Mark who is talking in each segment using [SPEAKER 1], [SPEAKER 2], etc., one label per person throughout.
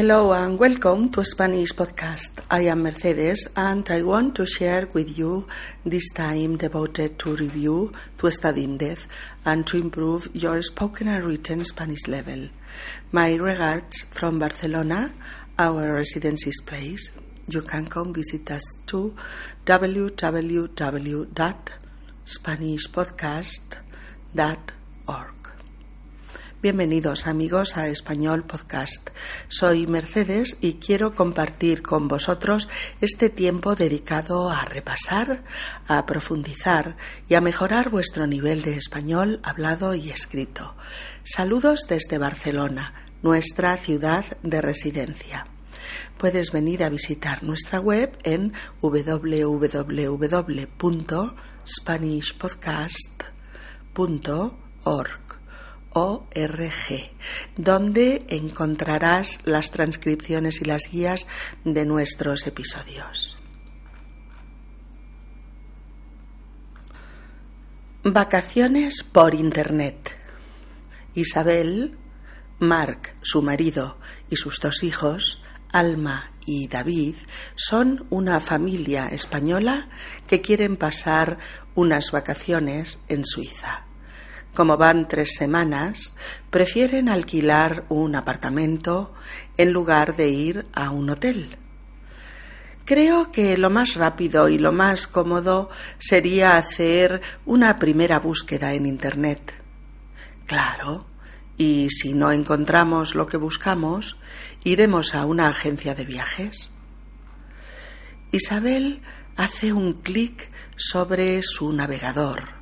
[SPEAKER 1] Hello and welcome to Spanish Podcast. I am Mercedes and I want to share with you this time devoted to review, to study in depth, and to improve your spoken and written Spanish level. My regards from Barcelona, our residency's place. You can come visit us to www.spanishpodcast.org. Bienvenidos amigos a Español Podcast. Soy Mercedes y quiero compartir con vosotros este tiempo dedicado a repasar, a profundizar y a mejorar vuestro nivel de español hablado y escrito. Saludos desde Barcelona, nuestra ciudad de residencia. Puedes venir a visitar nuestra web en www.spanishpodcast.org org, donde encontrarás las transcripciones y las guías de nuestros episodios. Vacaciones por Internet. Isabel, Mark, su marido, y sus dos hijos, Alma y David, son una familia española que quieren pasar unas vacaciones en Suiza como van tres semanas, prefieren alquilar un apartamento en lugar de ir a un hotel. Creo que lo más rápido y lo más cómodo sería hacer una primera búsqueda en Internet. Claro, y si no encontramos lo que buscamos, iremos a una agencia de viajes. Isabel hace un clic sobre su navegador,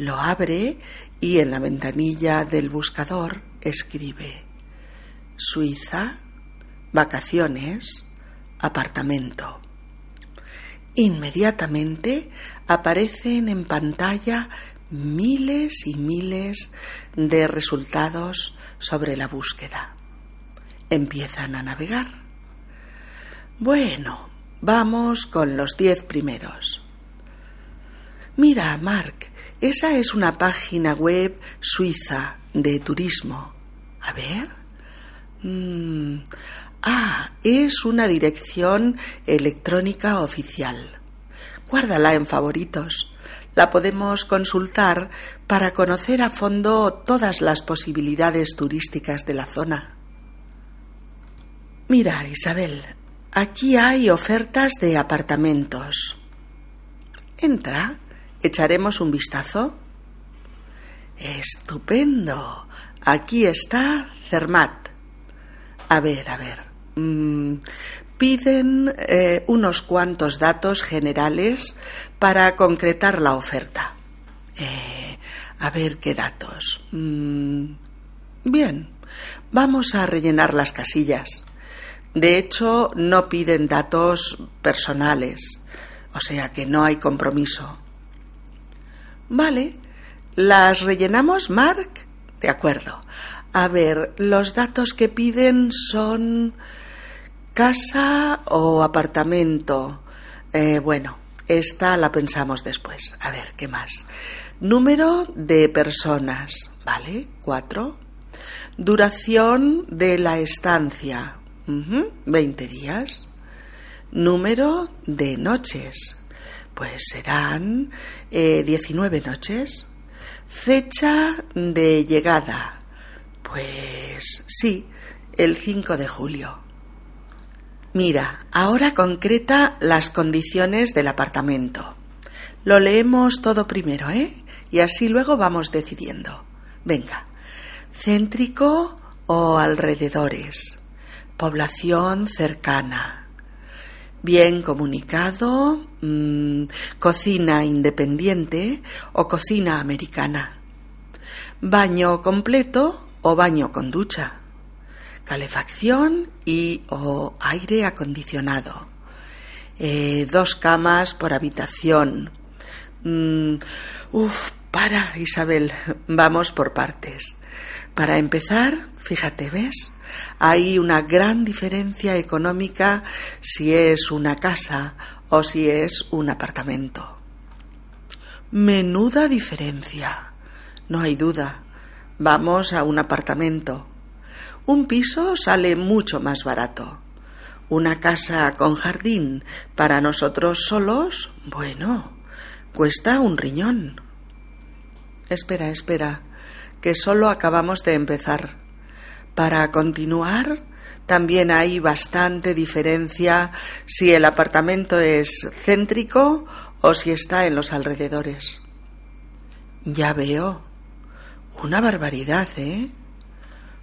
[SPEAKER 1] lo abre y en la ventanilla del buscador escribe Suiza, vacaciones, apartamento. Inmediatamente aparecen en pantalla miles y miles de resultados sobre la búsqueda. Empiezan a navegar. Bueno, vamos con los diez primeros. Mira, Mark, esa es una página web suiza de turismo. A ver. Mm, ah, es una dirección electrónica oficial. Guárdala en favoritos. La podemos consultar para conocer a fondo todas las posibilidades turísticas de la zona. Mira, Isabel, aquí hay ofertas de apartamentos. Entra ¿Echaremos un vistazo? Estupendo. Aquí está Cermat. A ver, a ver. Mm, piden eh, unos cuantos datos generales para concretar la oferta. Eh, a ver qué datos. Mm, bien, vamos a rellenar las casillas. De hecho, no piden datos personales, o sea que no hay compromiso. Vale. ¿Las rellenamos, Mark? De acuerdo. A ver, los datos que piden son casa o apartamento. Eh, bueno, esta la pensamos después. A ver, ¿qué más? Número de personas, ¿vale? Cuatro. Duración de la estancia, veinte días. Número de noches, pues serán 19 eh, noches. Fecha de llegada. Pues sí, el 5 de julio. Mira, ahora concreta las condiciones del apartamento. Lo leemos todo primero, ¿eh? Y así luego vamos decidiendo. Venga. Céntrico o alrededores. Población cercana bien comunicado, mm, cocina independiente o cocina americana, baño completo o baño con ducha, calefacción y o aire acondicionado, eh, dos camas por habitación. Mm, uf, para, Isabel, vamos por partes. Para empezar, fíjate, ¿ves? Hay una gran diferencia económica si es una casa o si es un apartamento. Menuda diferencia. No hay duda. Vamos a un apartamento. Un piso sale mucho más barato. Una casa con jardín para nosotros solos, bueno, cuesta un riñón. Espera, espera, que solo acabamos de empezar. Para continuar, también hay bastante diferencia si el apartamento es céntrico o si está en los alrededores. Ya veo. Una barbaridad, ¿eh?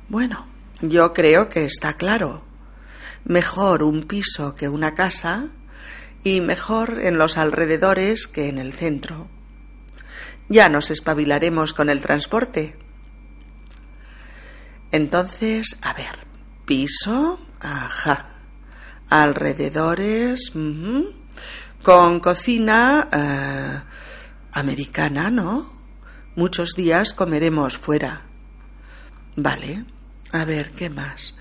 [SPEAKER 1] Bueno, yo creo que está claro. Mejor un piso que una casa y mejor en los alrededores que en el centro. Ya nos espabilaremos con el transporte. Entonces, a ver, piso, ajá, alrededores, con cocina eh, americana, ¿no? Muchos días comeremos fuera. Vale, a ver, ¿qué más?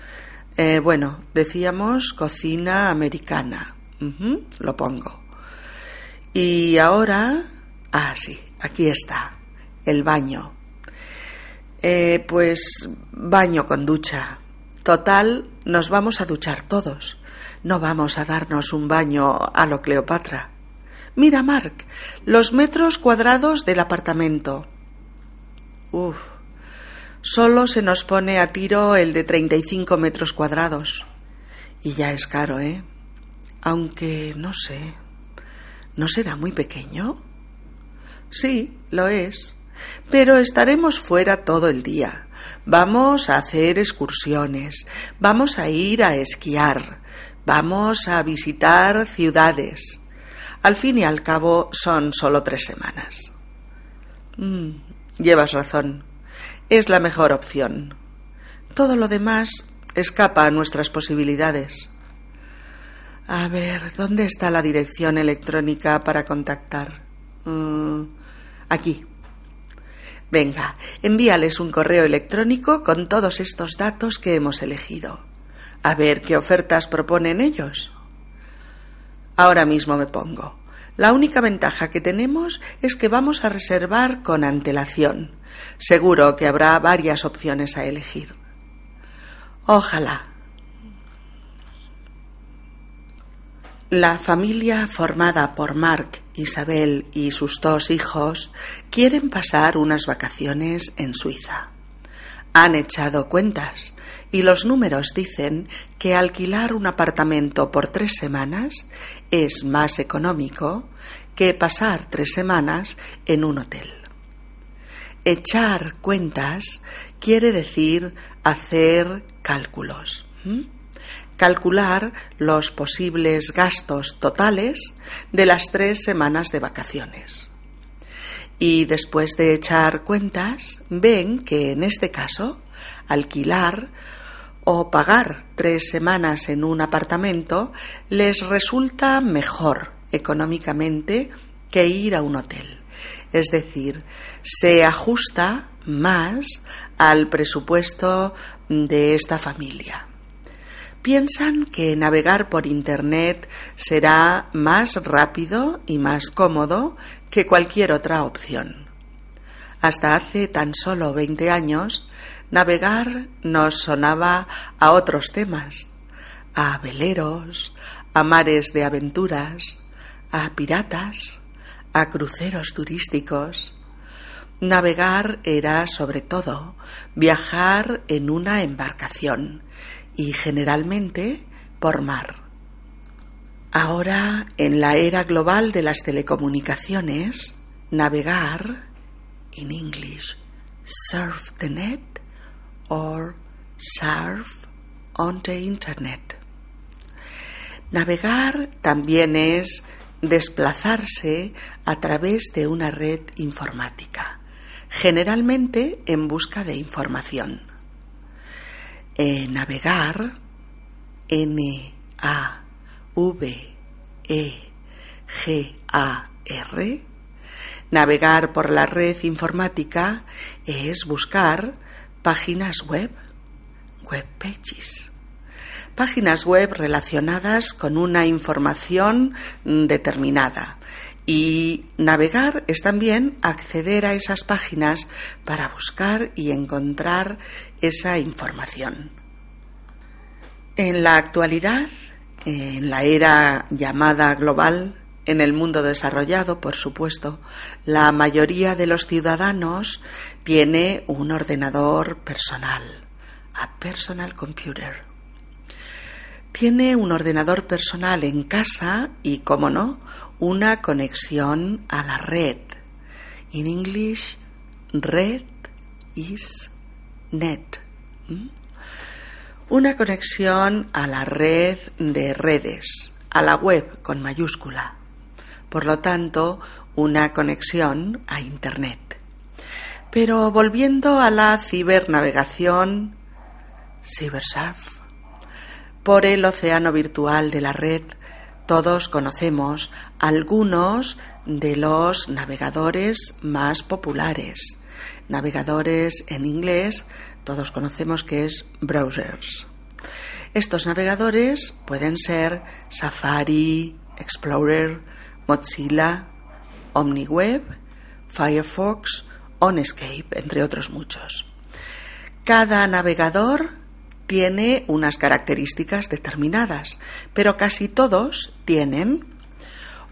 [SPEAKER 1] Eh, bueno, decíamos cocina americana. lo pongo. Y ahora, ah, sí, aquí está, el baño. Eh, pues baño con ducha. Total, nos vamos a duchar todos. No vamos a darnos un baño a lo Cleopatra. Mira, Mark, los metros cuadrados del apartamento. Uf, solo se nos pone a tiro el de 35 metros cuadrados. Y ya es caro, ¿eh? Aunque no sé. ¿No será muy pequeño? Sí, lo es pero estaremos fuera todo el día. Vamos a hacer excursiones, vamos a ir a esquiar, vamos a visitar ciudades. Al fin y al cabo son solo tres semanas. Mm, llevas razón. Es la mejor opción. Todo lo demás escapa a nuestras posibilidades. A ver, ¿dónde está la dirección electrónica para contactar? Mm, aquí. Venga, envíales un correo electrónico con todos estos datos que hemos elegido. A ver qué ofertas proponen ellos. Ahora mismo me pongo. La única ventaja que tenemos es que vamos a reservar con antelación. Seguro que habrá varias opciones a elegir. Ojalá. La familia formada por Mark, Isabel y sus dos hijos quieren pasar unas vacaciones en Suiza. Han echado cuentas y los números dicen que alquilar un apartamento por tres semanas es más económico que pasar tres semanas en un hotel. Echar cuentas quiere decir hacer cálculos calcular los posibles gastos totales de las tres semanas de vacaciones. Y después de echar cuentas, ven que en este caso, alquilar o pagar tres semanas en un apartamento les resulta mejor económicamente que ir a un hotel. Es decir, se ajusta más al presupuesto de esta familia piensan que navegar por Internet será más rápido y más cómodo que cualquier otra opción. Hasta hace tan solo 20 años, navegar nos sonaba a otros temas, a veleros, a mares de aventuras, a piratas, a cruceros turísticos. Navegar era, sobre todo, viajar en una embarcación y generalmente por mar. Ahora, en la era global de las telecomunicaciones, navegar, in English, surf the net or surf on the Internet. Navegar también es desplazarse a través de una red informática, generalmente en busca de información. Eh, navegar, N-A-V-E-G-A-R, navegar por la red informática es buscar páginas web, web pages, páginas web relacionadas con una información determinada. Y navegar es también acceder a esas páginas para buscar y encontrar esa información. En la actualidad, en la era llamada global, en el mundo desarrollado, por supuesto, la mayoría de los ciudadanos tiene un ordenador personal, a personal computer. Tiene un ordenador personal en casa y, como no, una conexión a la red. In English, red is net. Una conexión a la red de redes, a la web con mayúscula. Por lo tanto, una conexión a Internet. Pero volviendo a la cibernavegación, cybersurf, por el océano virtual de la red, todos conocemos algunos de los navegadores más populares. Navegadores en inglés todos conocemos que es browsers. Estos navegadores pueden ser Safari, Explorer, Mozilla, OmniWeb, Firefox, OnEscape, entre otros muchos. Cada navegador tiene unas características determinadas, pero casi todos tienen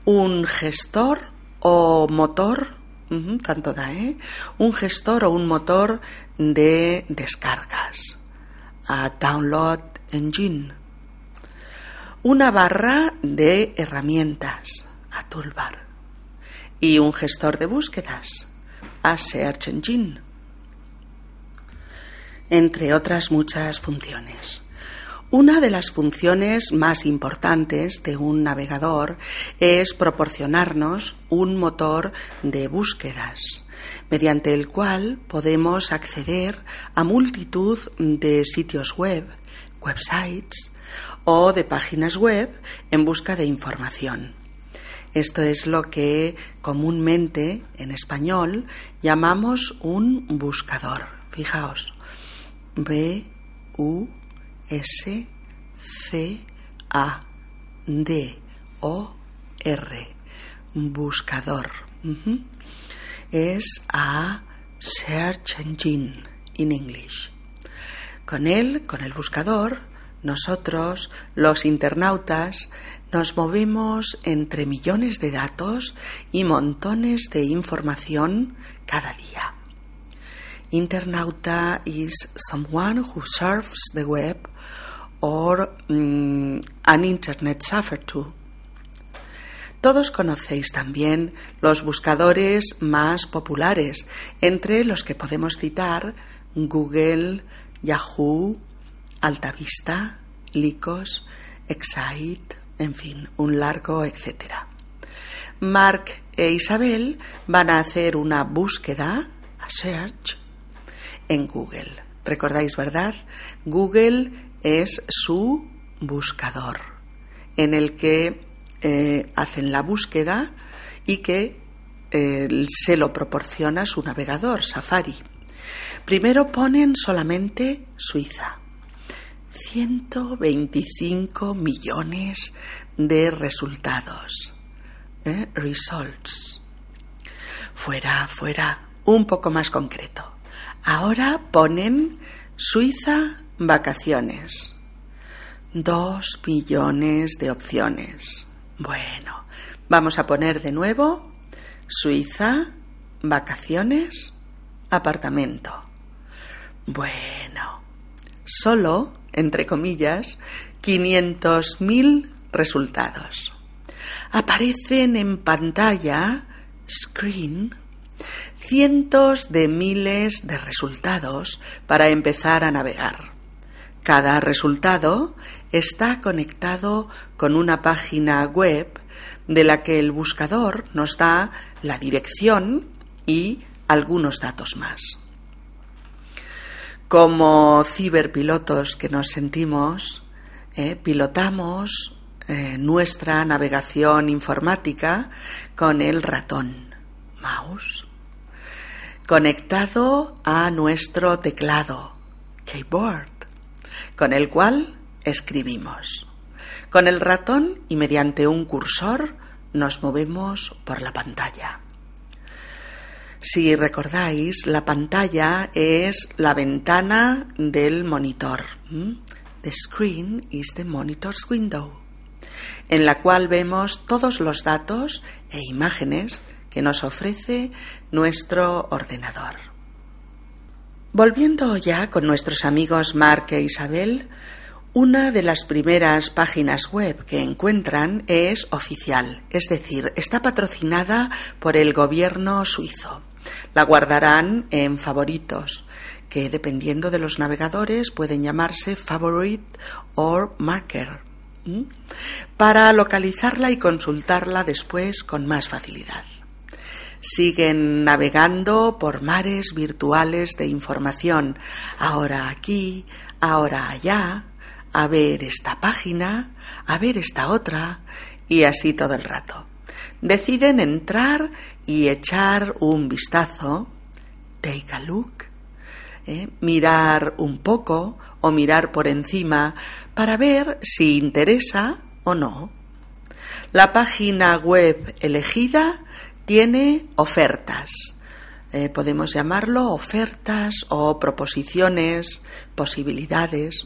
[SPEAKER 1] un gestor o motor tanto da, ¿eh? Un gestor o un motor de descargas. A Download Engine. Una barra de herramientas. A Toolbar. Y un gestor de búsquedas. A Search Engine. Entre otras muchas funciones. Una de las funciones más importantes de un navegador es proporcionarnos un motor de búsquedas, mediante el cual podemos acceder a multitud de sitios web, websites o de páginas web en busca de información. Esto es lo que comúnmente en español llamamos un buscador. Fijaos, B U S C A D O R buscador es a search engine in English. Con él, con el buscador, nosotros, los internautas, nos movemos entre millones de datos y montones de información cada día. Internauta is someone who surfs the web or um, an internet surfer too. Todos conocéis también los buscadores más populares, entre los que podemos citar Google, Yahoo, Altavista, Lycos, Excite, en fin, un largo etcétera. Mark e Isabel van a hacer una búsqueda, a search, en Google. ¿Recordáis, verdad? Google es su buscador en el que eh, hacen la búsqueda y que eh, se lo proporciona su navegador, Safari. Primero ponen solamente Suiza. 125 millones de resultados. ¿eh? Results. Fuera, fuera, un poco más concreto. Ahora ponen Suiza vacaciones. Dos millones de opciones. Bueno, vamos a poner de nuevo Suiza, vacaciones, apartamento. Bueno, solo, entre comillas, 500.000 resultados. Aparecen en pantalla, screen, cientos de miles de resultados para empezar a navegar. Cada resultado está conectado con una página web de la que el buscador nos da la dirección y algunos datos más. Como ciberpilotos que nos sentimos, eh, pilotamos eh, nuestra navegación informática con el ratón, mouse conectado a nuestro teclado, keyboard, con el cual escribimos. Con el ratón y mediante un cursor nos movemos por la pantalla. Si recordáis, la pantalla es la ventana del monitor, The screen is the monitor's window, en la cual vemos todos los datos e imágenes que nos ofrece nuestro ordenador. Volviendo ya con nuestros amigos Mark e Isabel, una de las primeras páginas web que encuentran es oficial, es decir, está patrocinada por el gobierno suizo. La guardarán en favoritos, que dependiendo de los navegadores pueden llamarse favorite o marker, para localizarla y consultarla después con más facilidad. Siguen navegando por mares virtuales de información, ahora aquí, ahora allá, a ver esta página, a ver esta otra, y así todo el rato. Deciden entrar y echar un vistazo, take a look, ¿eh? mirar un poco o mirar por encima para ver si interesa o no. La página web elegida tiene ofertas eh, podemos llamarlo ofertas o proposiciones, posibilidades,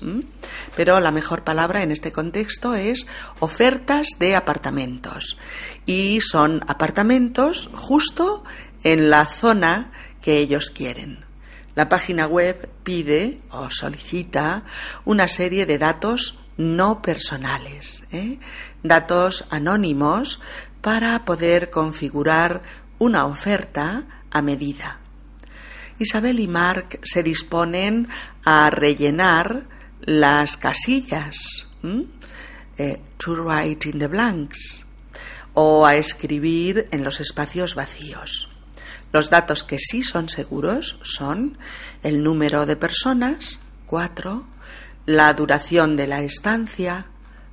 [SPEAKER 1] pero la mejor palabra en este contexto es ofertas de apartamentos. Y son apartamentos justo en la zona que ellos quieren. La página web pide o solicita una serie de datos no personales, ¿eh? datos anónimos para poder configurar una oferta a medida. Isabel y Mark se disponen a rellenar las casillas, eh, to write in the blanks, o a escribir en los espacios vacíos. Los datos que sí son seguros son el número de personas, la duración de la estancia,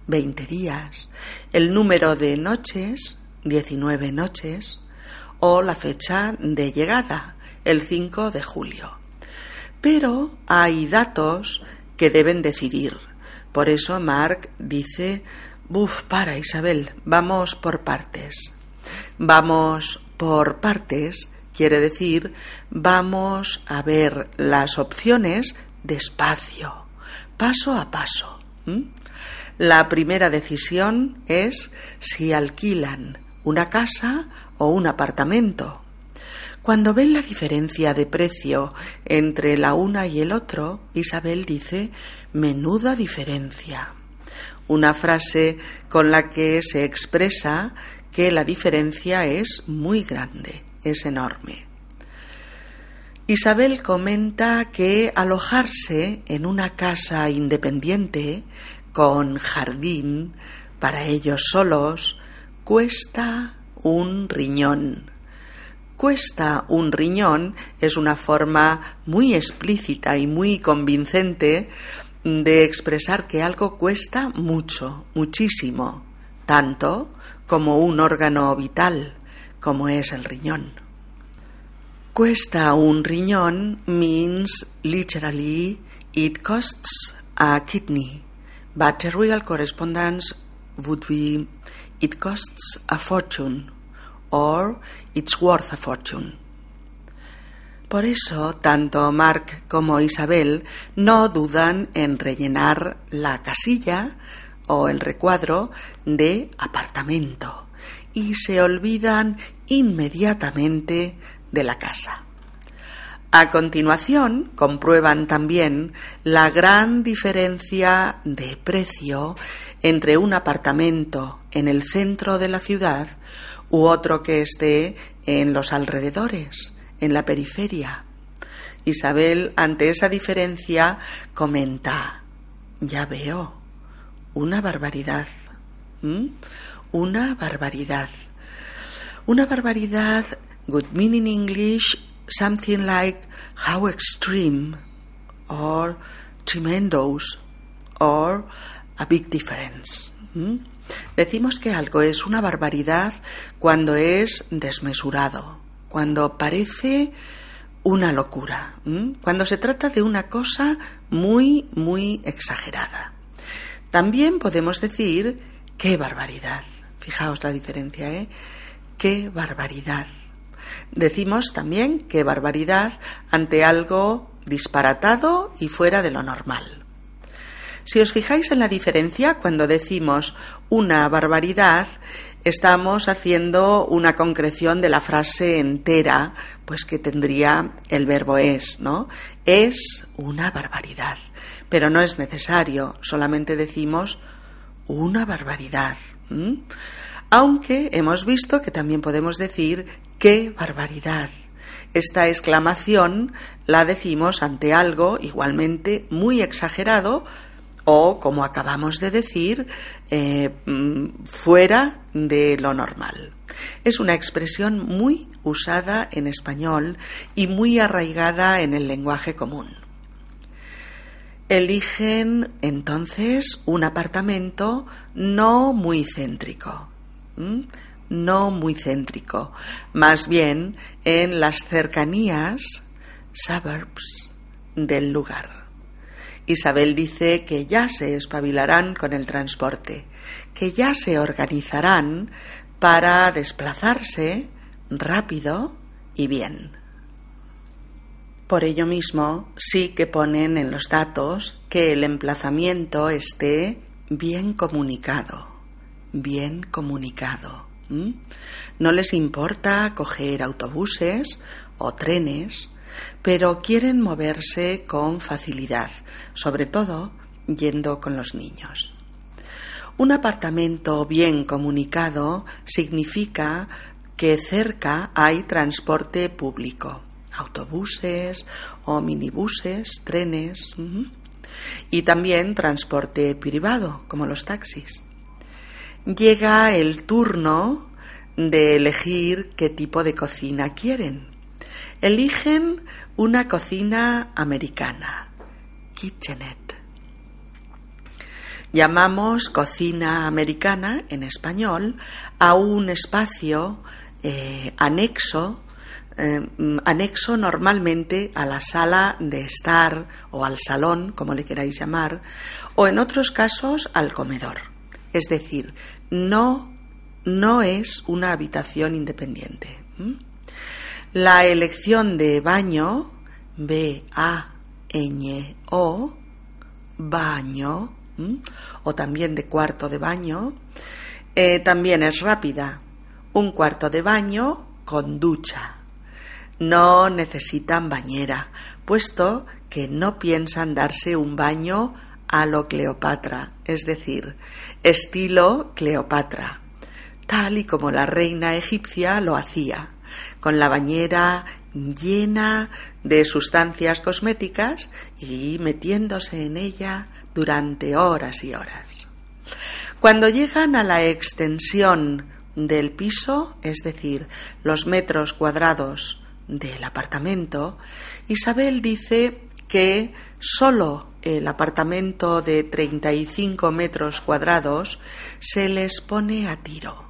[SPEAKER 1] 20 días, el número de noches, 19 noches, o la fecha de llegada, el 5 de julio. Pero hay datos que deben decidir. Por eso Mark dice, buf, para Isabel, vamos por partes. Vamos por partes quiere decir vamos a ver las opciones despacio, paso a paso. La primera decisión es si alquilan una casa o un apartamento. Cuando ven la diferencia de precio entre la una y el otro, Isabel dice menuda diferencia. Una frase con la que se expresa que la diferencia es muy grande, es enorme. Isabel comenta que alojarse en una casa independiente, con jardín, para ellos solos, cuesta un riñón. Cuesta un riñón es una forma muy explícita y muy convincente de expresar que algo cuesta mucho, muchísimo, tanto como un órgano vital, como es el riñón. Cuesta un riñón means literally it costs a kidney, but the real correspondence would be it costs a fortune or it's worth a fortune. Por eso, tanto Mark como Isabel no dudan en rellenar la casilla o el recuadro de apartamento y se olvidan inmediatamente de la casa. A continuación, comprueban también la gran diferencia de precio entre un apartamento en el centro de la ciudad u otro que esté en los alrededores, en la periferia. Isabel, ante esa diferencia, comenta, ya veo, una barbaridad, una barbaridad. Una barbaridad would mean in English something like how extreme or tremendous or a big difference. Decimos que algo es una barbaridad cuando es desmesurado, cuando parece una locura, cuando se trata de una cosa muy, muy exagerada. También podemos decir qué barbaridad. Fijaos la diferencia, ¿eh? Qué barbaridad. Decimos también qué barbaridad ante algo disparatado y fuera de lo normal. Si os fijáis en la diferencia, cuando decimos una barbaridad, estamos haciendo una concreción de la frase entera, pues que tendría el verbo es, ¿no? Es una barbaridad. Pero no es necesario, solamente decimos una barbaridad. Aunque hemos visto que también podemos decir qué barbaridad. Esta exclamación la decimos ante algo igualmente muy exagerado, o, como acabamos de decir, eh, mm, fuera de lo normal. Es una expresión muy usada en español y muy arraigada en el lenguaje común. Eligen entonces un apartamento no muy céntrico, no muy céntrico, más bien en las cercanías, suburbs, del lugar. Isabel dice que ya se espabilarán con el transporte, que ya se organizarán para desplazarse rápido y bien. Por ello mismo, sí que ponen en los datos que el emplazamiento esté bien comunicado, bien comunicado. No les importa coger autobuses o trenes pero quieren moverse con facilidad, sobre todo yendo con los niños. Un apartamento bien comunicado significa que cerca hay transporte público, autobuses o minibuses, trenes y también transporte privado, como los taxis. Llega el turno de elegir qué tipo de cocina quieren eligen una cocina americana, kitchenette. Llamamos cocina americana en español a un espacio eh, anexo, eh, anexo normalmente a la sala de estar o al salón, como le queráis llamar, o en otros casos al comedor. Es decir, no, no es una habitación independiente. La elección de baño, B-A-Ñ-O, baño, o también de cuarto de baño, eh, también es rápida. Un cuarto de baño con ducha. No necesitan bañera, puesto que no piensan darse un baño a lo Cleopatra, es decir, estilo Cleopatra, tal y como la reina egipcia lo hacía con la bañera llena de sustancias cosméticas y metiéndose en ella durante horas y horas. Cuando llegan a la extensión del piso, es decir, los metros cuadrados del apartamento, Isabel dice que solo el apartamento de 35 metros cuadrados se les pone a tiro.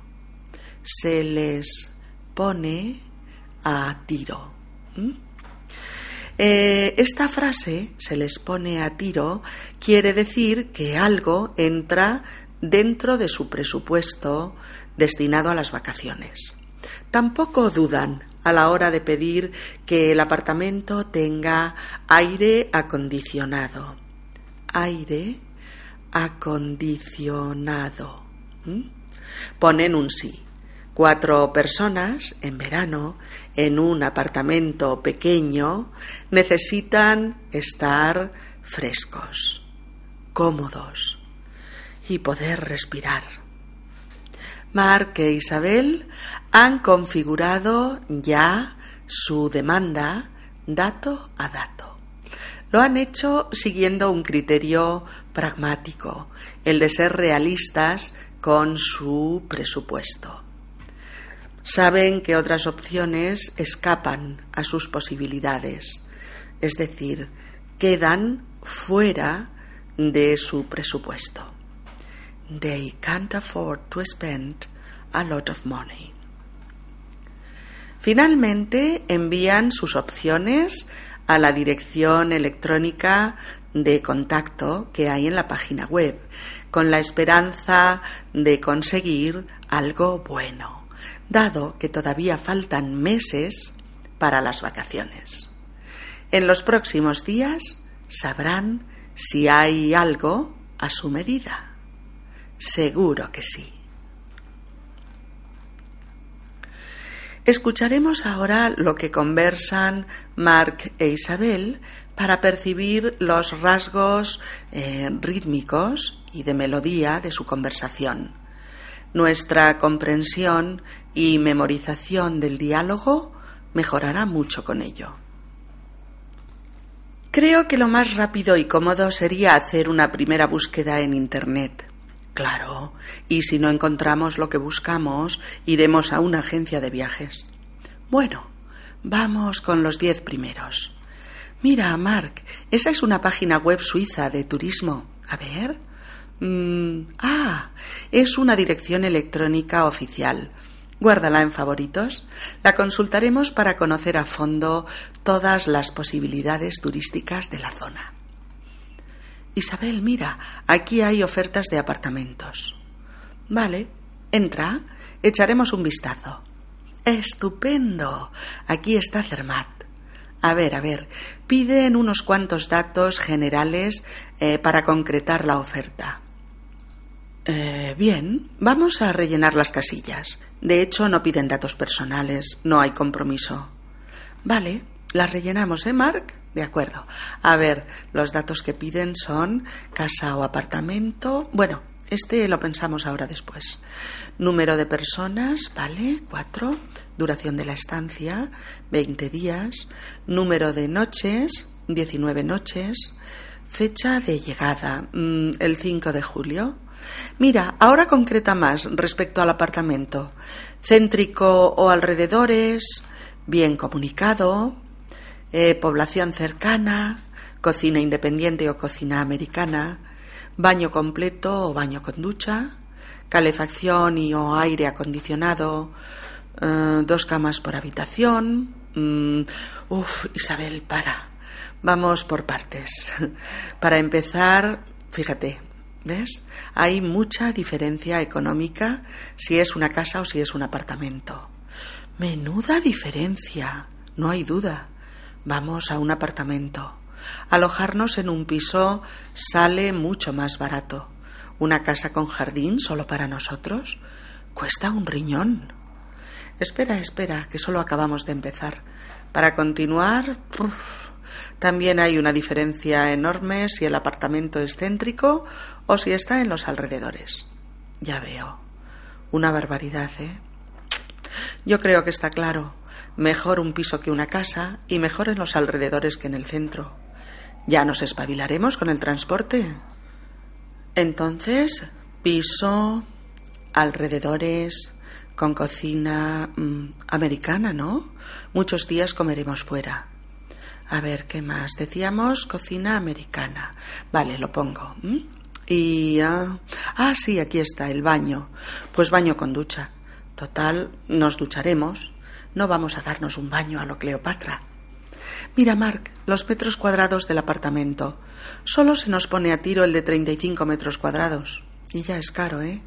[SPEAKER 1] Se les pone a tiro. Eh, esta frase, se les pone a tiro, quiere decir que algo entra dentro de su presupuesto destinado a las vacaciones. Tampoco dudan a la hora de pedir que el apartamento tenga aire acondicionado. Aire acondicionado. Ponen un sí. Cuatro personas en verano en un apartamento pequeño necesitan estar frescos, cómodos y poder respirar. Mark e Isabel han configurado ya su demanda dato a dato. Lo han hecho siguiendo un criterio pragmático, el de ser realistas con su presupuesto. Saben que otras opciones escapan a sus posibilidades, es decir, quedan fuera de su presupuesto. They can't afford to spend a lot of money. Finalmente envían sus opciones a la dirección electrónica de contacto que hay en la página web, con la esperanza de conseguir algo bueno dado que todavía faltan meses para las vacaciones. En los próximos días sabrán si hay algo a su medida. Seguro que sí. Escucharemos ahora lo que conversan Mark e Isabel para percibir los rasgos eh, rítmicos y de melodía de su conversación. Nuestra comprensión y memorización del diálogo mejorará mucho con ello. Creo que lo más rápido y cómodo sería hacer una primera búsqueda en Internet. Claro, y si no encontramos lo que buscamos, iremos a una agencia de viajes. Bueno, vamos con los diez primeros. Mira, Mark, esa es una página web suiza de turismo. A ver. Mm, ah, es una dirección electrónica oficial. Guárdala en favoritos. La consultaremos para conocer a fondo todas las posibilidades turísticas de la zona. Isabel, mira, aquí hay ofertas de apartamentos. Vale, entra, echaremos un vistazo. Estupendo. Aquí está Cermat. A ver, a ver, piden unos cuantos datos generales eh, para concretar la oferta. Eh, bien, vamos a rellenar las casillas. De hecho, no piden datos personales, no hay compromiso. Vale, las rellenamos, ¿eh, Mark? De acuerdo. A ver, los datos que piden son casa o apartamento. Bueno, este lo pensamos ahora después. Número de personas, ¿vale? Cuatro. Duración de la estancia, 20 días. Número de noches, 19 noches. Fecha de llegada, mm, el 5 de julio. Mira, ahora concreta más respecto al apartamento. Céntrico o alrededores, bien comunicado, eh, población cercana, cocina independiente o cocina americana, baño completo o baño con ducha, calefacción y o aire acondicionado, eh, dos camas por habitación. Mm, uf, Isabel, para. Vamos por partes. Para empezar, fíjate, ¿ves? Hay mucha diferencia económica si es una casa o si es un apartamento. Menuda diferencia, no hay duda. Vamos a un apartamento. Alojarnos en un piso sale mucho más barato. Una casa con jardín solo para nosotros cuesta un riñón. Espera, espera, que solo acabamos de empezar. Para continuar, también hay una diferencia enorme si el apartamento es céntrico o si está en los alrededores. Ya veo. Una barbaridad, ¿eh? Yo creo que está claro. Mejor un piso que una casa y mejor en los alrededores que en el centro. ¿Ya nos espabilaremos con el transporte? Entonces, piso, alrededores, con cocina mm, americana, ¿no? Muchos días comeremos fuera. A ver, ¿qué más? Decíamos cocina americana. Vale, lo pongo. Y... ah, sí, aquí está, el baño. Pues baño con ducha. Total, nos ducharemos. No vamos a darnos un baño a lo Cleopatra. Mira, Mark, los metros cuadrados del apartamento. Solo se nos pone a tiro el de 35 metros cuadrados. Y ya es caro, ¿eh?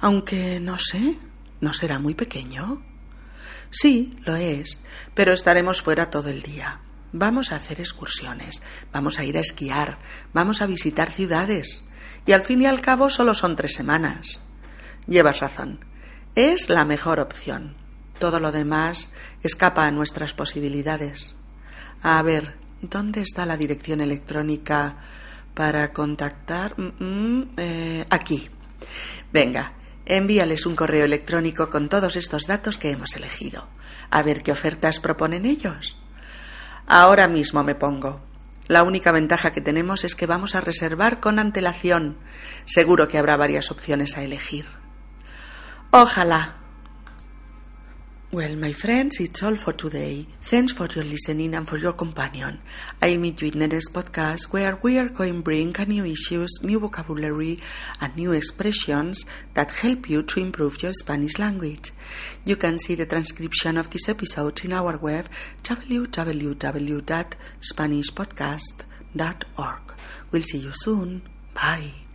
[SPEAKER 1] Aunque no sé, ¿no será muy pequeño? Sí, lo es, pero estaremos fuera todo el día. Vamos a hacer excursiones, vamos a ir a esquiar, vamos a visitar ciudades. Y al fin y al cabo solo son tres semanas. Llevas razón. Es la mejor opción. Todo lo demás escapa a nuestras posibilidades. A ver, ¿dónde está la dirección electrónica para contactar? Mm, mm, eh, aquí. Venga, envíales un correo electrónico con todos estos datos que hemos elegido. A ver qué ofertas proponen ellos. Ahora mismo me pongo. La única ventaja que tenemos es que vamos a reservar con antelación. Seguro que habrá varias opciones a elegir. Ojalá, Well, my friends, it's all for today. Thanks for your listening and for your companion. I'll meet you in the next podcast where we are going to bring new issues, new vocabulary, and new expressions that help you to improve your Spanish language. You can see the transcription of this episode in our web www.spanishpodcast.org. We'll see you soon. Bye.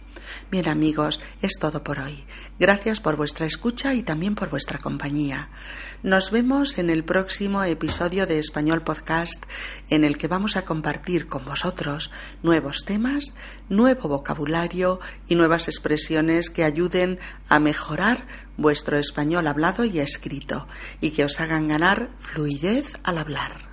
[SPEAKER 1] Bien amigos, es todo por hoy. Gracias por vuestra escucha y también por vuestra compañía. Nos vemos en el próximo episodio de Español Podcast en el que vamos a compartir con vosotros nuevos temas, nuevo vocabulario y nuevas expresiones que ayuden a mejorar vuestro español hablado y escrito y que os hagan ganar fluidez al hablar.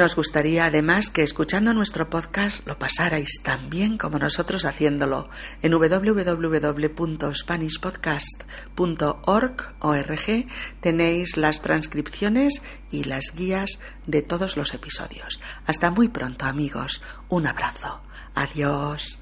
[SPEAKER 1] Nos gustaría además que escuchando nuestro podcast lo pasarais tan bien como nosotros haciéndolo. En www.spanishpodcast.org tenéis las transcripciones y las guías de todos los episodios. Hasta muy pronto amigos. Un abrazo. Adiós.